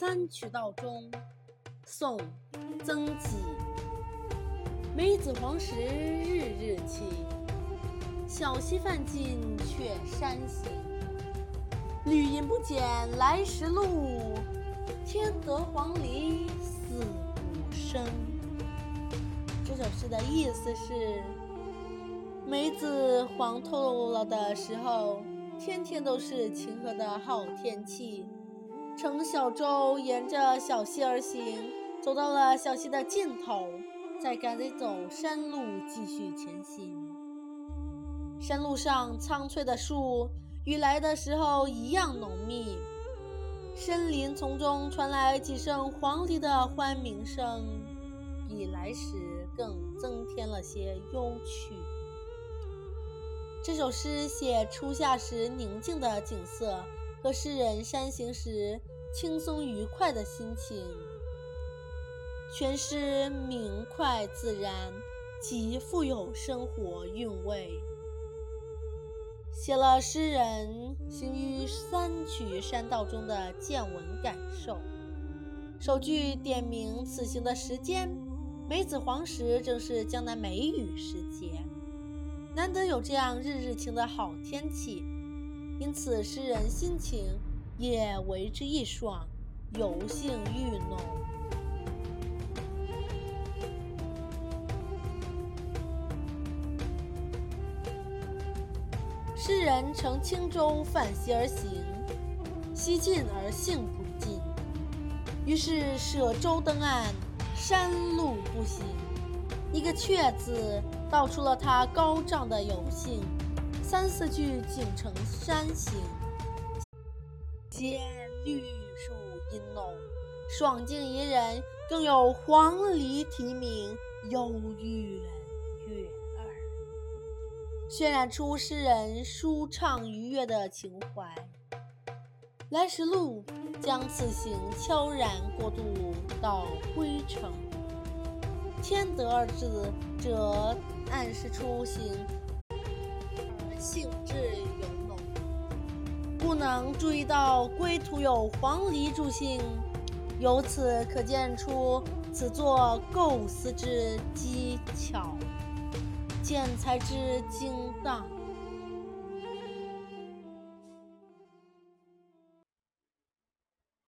三衢道中，宋·曾几。梅子黄时日日晴，小溪泛尽却山行。绿阴不减来时路，添得黄鹂四五声。这首诗的意思是：梅子黄透了的时候，天天都是晴和的好天气。乘小舟沿着小溪而行，走到了小溪的尽头，再赶紧走山路继续前行。山路上苍翠的树，与来的时候一样浓密。森林丛中传来几声黄鹂的欢鸣声，比来时更增添了些幽趣。这首诗写初夏时宁静的景色。和诗人山行时轻松愉快的心情，全诗明快自然，极富有生活韵味，写了诗人行于三衢山道中的见闻感受。首句点明此行的时间，梅子黄时正是江南梅雨时节，难得有这样日日晴的好天气。因此，诗人心情也为之一爽，游兴愈浓。诗人乘轻舟泛溪而行，溪尽而兴不尽，于是舍舟登岸，山路不行。一个“却”字，道出了他高涨的游兴。三四句景成山行，见绿树阴浓，爽境宜人，更有黄鹂啼鸣，幽韵悦耳，渲染出诗人舒畅愉悦的情怀。来时路将此行悄然过渡到归程。天得二字则暗示出行。兴致尤浓，不能注意到归途有黄鹂助兴，由此可见出此作构思之机巧，见才之精当。